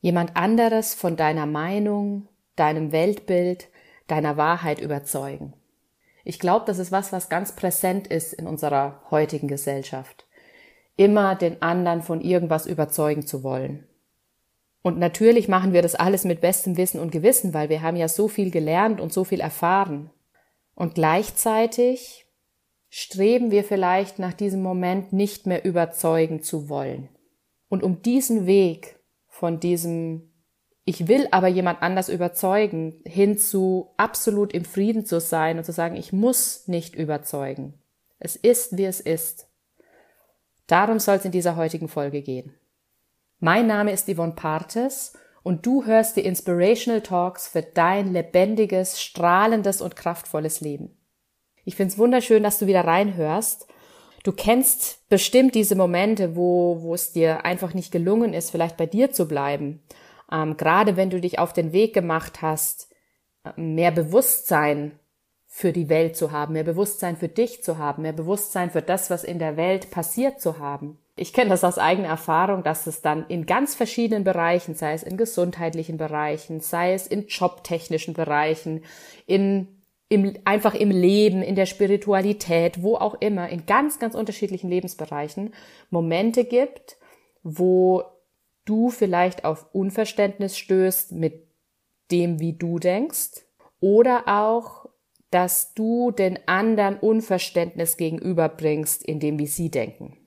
jemand anderes von deiner Meinung, deinem Weltbild, deiner Wahrheit überzeugen. Ich glaube, das ist was, was ganz präsent ist in unserer heutigen Gesellschaft. Immer den anderen von irgendwas überzeugen zu wollen. Und natürlich machen wir das alles mit bestem Wissen und Gewissen, weil wir haben ja so viel gelernt und so viel erfahren. Und gleichzeitig streben wir vielleicht nach diesem Moment nicht mehr überzeugen zu wollen. Und um diesen Weg von diesem ich will aber jemand anders überzeugen, hin zu absolut im Frieden zu sein und zu sagen, ich muss nicht überzeugen. Es ist, wie es ist. Darum soll es in dieser heutigen Folge gehen. Mein Name ist Yvonne Partes und du hörst die Inspirational Talks für dein lebendiges, strahlendes und kraftvolles Leben. Ich find's wunderschön, dass du wieder reinhörst. Du kennst bestimmt diese Momente, wo, wo es dir einfach nicht gelungen ist, vielleicht bei dir zu bleiben. Ähm, gerade wenn du dich auf den Weg gemacht hast, mehr Bewusstsein für die Welt zu haben, mehr Bewusstsein für dich zu haben, mehr Bewusstsein für das, was in der Welt passiert zu haben. Ich kenne das aus eigener Erfahrung, dass es dann in ganz verschiedenen Bereichen, sei es in gesundheitlichen Bereichen, sei es in jobtechnischen Bereichen, in im, einfach im Leben, in der Spiritualität, wo auch immer, in ganz, ganz unterschiedlichen Lebensbereichen Momente gibt, wo du vielleicht auf Unverständnis stößt mit dem, wie du denkst, oder auch, dass du den anderen Unverständnis gegenüberbringst in dem, wie sie denken.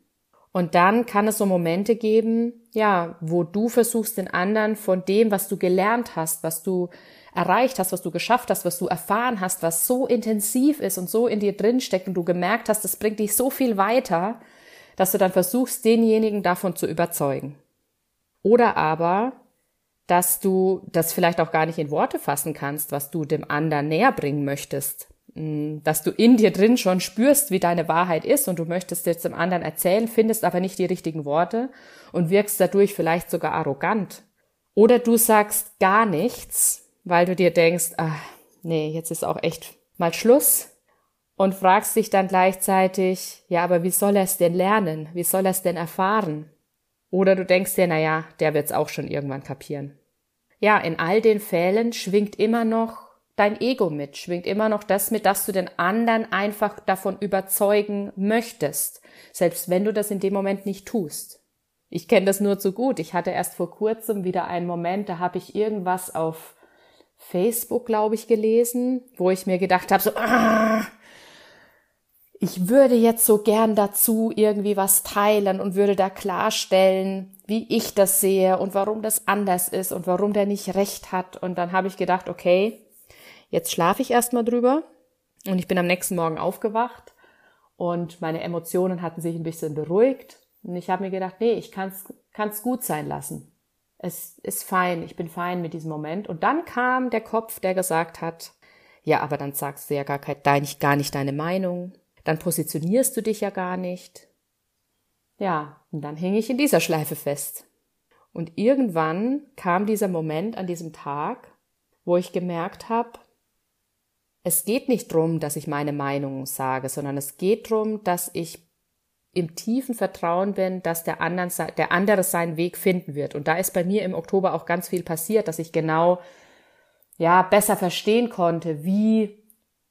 Und dann kann es so Momente geben, ja, wo du versuchst, den anderen von dem, was du gelernt hast, was du erreicht hast, was du geschafft hast, was du erfahren hast, was so intensiv ist und so in dir drinsteckt und du gemerkt hast, das bringt dich so viel weiter, dass du dann versuchst, denjenigen davon zu überzeugen. Oder aber, dass du das vielleicht auch gar nicht in Worte fassen kannst, was du dem anderen näher bringen möchtest. Dass du in dir drin schon spürst, wie deine Wahrheit ist und du möchtest jetzt dem anderen erzählen, findest aber nicht die richtigen Worte und wirkst dadurch vielleicht sogar arrogant. Oder du sagst gar nichts, weil du dir denkst, ah, nee, jetzt ist auch echt mal Schluss und fragst dich dann gleichzeitig, ja, aber wie soll er es denn lernen? Wie soll er es denn erfahren? Oder du denkst dir, na ja, der wird's auch schon irgendwann kapieren. Ja, in all den Fällen schwingt immer noch dein Ego mit, schwingt immer noch das mit, dass du den anderen einfach davon überzeugen möchtest, selbst wenn du das in dem Moment nicht tust. Ich kenne das nur zu gut. Ich hatte erst vor kurzem wieder einen Moment, da habe ich irgendwas auf Facebook, glaube ich, gelesen, wo ich mir gedacht habe, so, ah, ich würde jetzt so gern dazu irgendwie was teilen und würde da klarstellen, wie ich das sehe und warum das anders ist und warum der nicht recht hat. Und dann habe ich gedacht, okay, jetzt schlafe ich erstmal drüber. Und ich bin am nächsten Morgen aufgewacht und meine Emotionen hatten sich ein bisschen beruhigt. Und ich habe mir gedacht, nee, ich kann es gut sein lassen es ist fein, ich bin fein mit diesem Moment. Und dann kam der Kopf, der gesagt hat, ja, aber dann sagst du ja gar, kein, gar nicht deine Meinung, dann positionierst du dich ja gar nicht. Ja, und dann hing ich in dieser Schleife fest. Und irgendwann kam dieser Moment an diesem Tag, wo ich gemerkt habe, es geht nicht drum, dass ich meine Meinung sage, sondern es geht drum, dass ich im tiefen Vertrauen bin, dass der, anderen, der andere seinen Weg finden wird. Und da ist bei mir im Oktober auch ganz viel passiert, dass ich genau, ja, besser verstehen konnte, wie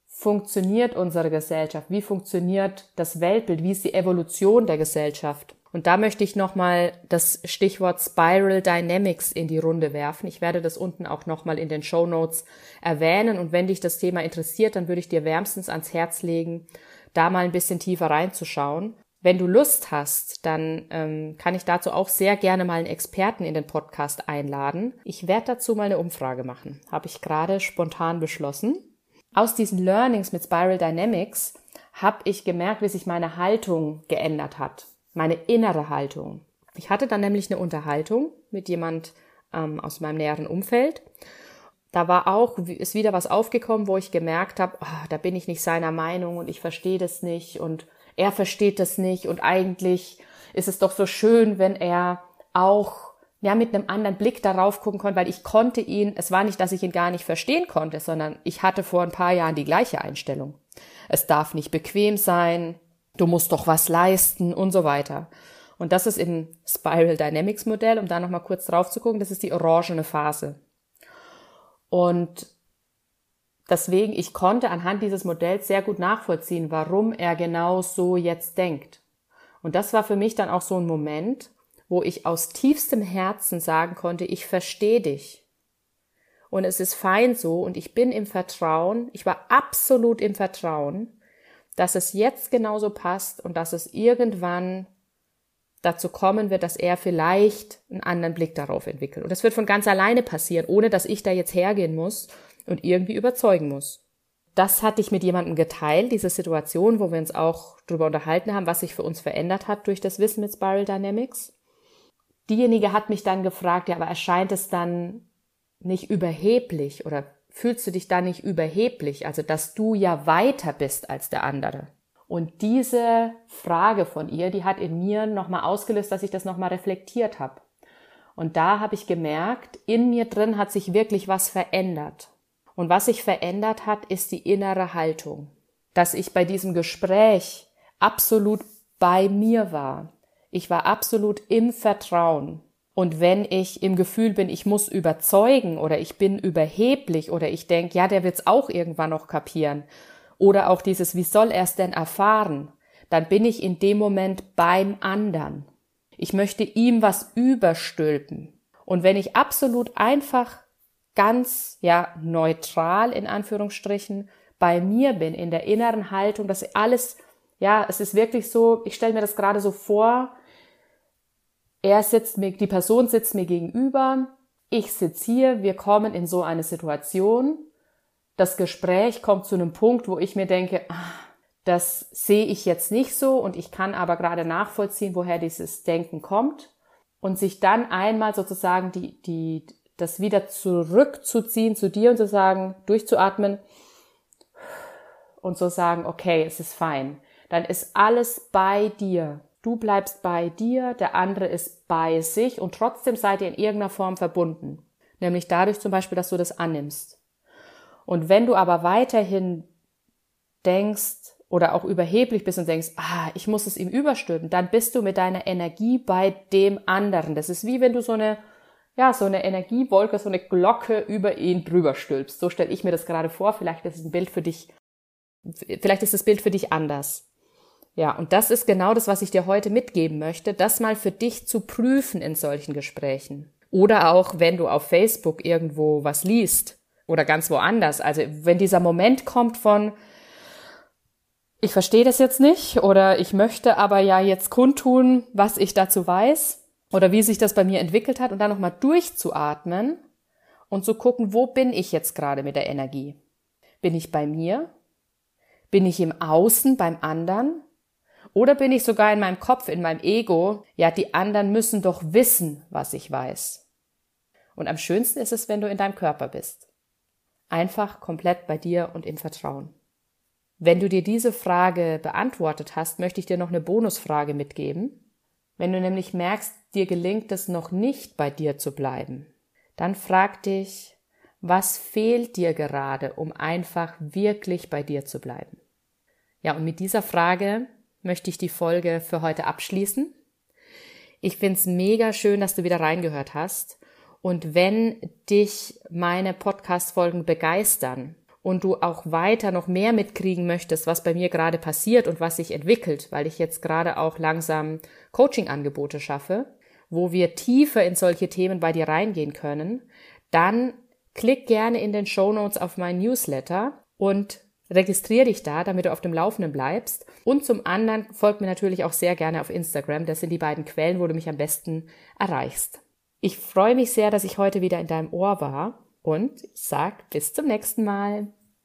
funktioniert unsere Gesellschaft, wie funktioniert das Weltbild, wie ist die Evolution der Gesellschaft. Und da möchte ich nochmal das Stichwort Spiral Dynamics in die Runde werfen. Ich werde das unten auch nochmal in den Show Notes erwähnen. Und wenn dich das Thema interessiert, dann würde ich dir wärmstens ans Herz legen, da mal ein bisschen tiefer reinzuschauen. Wenn du Lust hast, dann ähm, kann ich dazu auch sehr gerne mal einen Experten in den Podcast einladen. Ich werde dazu mal eine Umfrage machen. Habe ich gerade spontan beschlossen. Aus diesen Learnings mit Spiral Dynamics habe ich gemerkt, wie sich meine Haltung geändert hat. Meine innere Haltung. Ich hatte dann nämlich eine Unterhaltung mit jemand ähm, aus meinem näheren Umfeld. Da war auch, ist wieder was aufgekommen, wo ich gemerkt habe, oh, da bin ich nicht seiner Meinung und ich verstehe das nicht und er versteht das nicht und eigentlich ist es doch so schön, wenn er auch ja mit einem anderen Blick darauf gucken konnte, weil ich konnte ihn, es war nicht, dass ich ihn gar nicht verstehen konnte, sondern ich hatte vor ein paar Jahren die gleiche Einstellung. Es darf nicht bequem sein, du musst doch was leisten und so weiter. Und das ist im Spiral Dynamics Modell, um da nochmal kurz drauf zu gucken, das ist die orangene Phase. Und deswegen, ich konnte anhand dieses Modells sehr gut nachvollziehen, warum er genau so jetzt denkt. Und das war für mich dann auch so ein Moment, wo ich aus tiefstem Herzen sagen konnte, ich verstehe dich. Und es ist fein so und ich bin im Vertrauen, ich war absolut im Vertrauen, dass es jetzt genauso passt und dass es irgendwann dazu kommen wird, dass er vielleicht einen anderen Blick darauf entwickelt. Und das wird von ganz alleine passieren, ohne dass ich da jetzt hergehen muss und irgendwie überzeugen muss. Das hatte ich mit jemandem geteilt, diese Situation, wo wir uns auch darüber unterhalten haben, was sich für uns verändert hat durch das Wissen mit Spiral Dynamics. Diejenige hat mich dann gefragt, ja, aber erscheint es dann nicht überheblich oder fühlst du dich da nicht überheblich, also dass du ja weiter bist als der andere? Und diese Frage von ihr, die hat in mir nochmal ausgelöst, dass ich das nochmal reflektiert habe. Und da habe ich gemerkt, in mir drin hat sich wirklich was verändert. Und was sich verändert hat, ist die innere Haltung. Dass ich bei diesem Gespräch absolut bei mir war. Ich war absolut im Vertrauen. Und wenn ich im Gefühl bin, ich muss überzeugen oder ich bin überheblich oder ich denke, ja, der wird's auch irgendwann noch kapieren oder auch dieses, wie soll er es denn erfahren? Dann bin ich in dem Moment beim anderen. Ich möchte ihm was überstülpen. Und wenn ich absolut einfach ganz, ja, neutral in Anführungsstrichen bei mir bin, in der inneren Haltung, dass alles, ja, es ist wirklich so, ich stelle mir das gerade so vor, er sitzt mir, die Person sitzt mir gegenüber, ich sitze hier, wir kommen in so eine Situation das Gespräch kommt zu einem Punkt, wo ich mir denke, ach, das sehe ich jetzt nicht so und ich kann aber gerade nachvollziehen, woher dieses Denken kommt und sich dann einmal sozusagen die, die, das wieder zurückzuziehen zu dir und zu sagen, durchzuatmen und so sagen, okay, es ist fein. Dann ist alles bei dir. Du bleibst bei dir, der andere ist bei sich und trotzdem seid ihr in irgendeiner Form verbunden. Nämlich dadurch zum Beispiel, dass du das annimmst. Und wenn du aber weiterhin denkst oder auch überheblich bist und denkst, ah, ich muss es ihm überstülpen, dann bist du mit deiner Energie bei dem anderen. Das ist wie wenn du so eine, ja, so eine Energiewolke, so eine Glocke über ihn drüber stülpst. So stelle ich mir das gerade vor. Vielleicht ist es ein Bild für dich, vielleicht ist das Bild für dich anders. Ja, und das ist genau das, was ich dir heute mitgeben möchte, das mal für dich zu prüfen in solchen Gesprächen. Oder auch, wenn du auf Facebook irgendwo was liest oder ganz woanders. Also wenn dieser Moment kommt von, ich verstehe das jetzt nicht oder ich möchte aber ja jetzt kundtun, was ich dazu weiß oder wie sich das bei mir entwickelt hat und dann nochmal durchzuatmen und zu gucken, wo bin ich jetzt gerade mit der Energie? Bin ich bei mir? Bin ich im Außen beim anderen? Oder bin ich sogar in meinem Kopf, in meinem Ego? Ja, die anderen müssen doch wissen, was ich weiß. Und am schönsten ist es, wenn du in deinem Körper bist einfach komplett bei dir und im Vertrauen. Wenn du dir diese Frage beantwortet hast, möchte ich dir noch eine Bonusfrage mitgeben. Wenn du nämlich merkst, dir gelingt es noch nicht bei dir zu bleiben, dann frag dich, was fehlt dir gerade, um einfach wirklich bei dir zu bleiben? Ja, und mit dieser Frage möchte ich die Folge für heute abschließen. Ich find's mega schön, dass du wieder reingehört hast. Und wenn dich meine Podcast-Folgen begeistern und du auch weiter noch mehr mitkriegen möchtest, was bei mir gerade passiert und was sich entwickelt, weil ich jetzt gerade auch langsam Coaching-Angebote schaffe, wo wir tiefer in solche Themen bei dir reingehen können, dann klick gerne in den Show Notes auf mein Newsletter und registriere dich da, damit du auf dem Laufenden bleibst. Und zum anderen folg mir natürlich auch sehr gerne auf Instagram. Das sind die beiden Quellen, wo du mich am besten erreichst. Ich freue mich sehr, dass ich heute wieder in deinem Ohr war und sag bis zum nächsten Mal.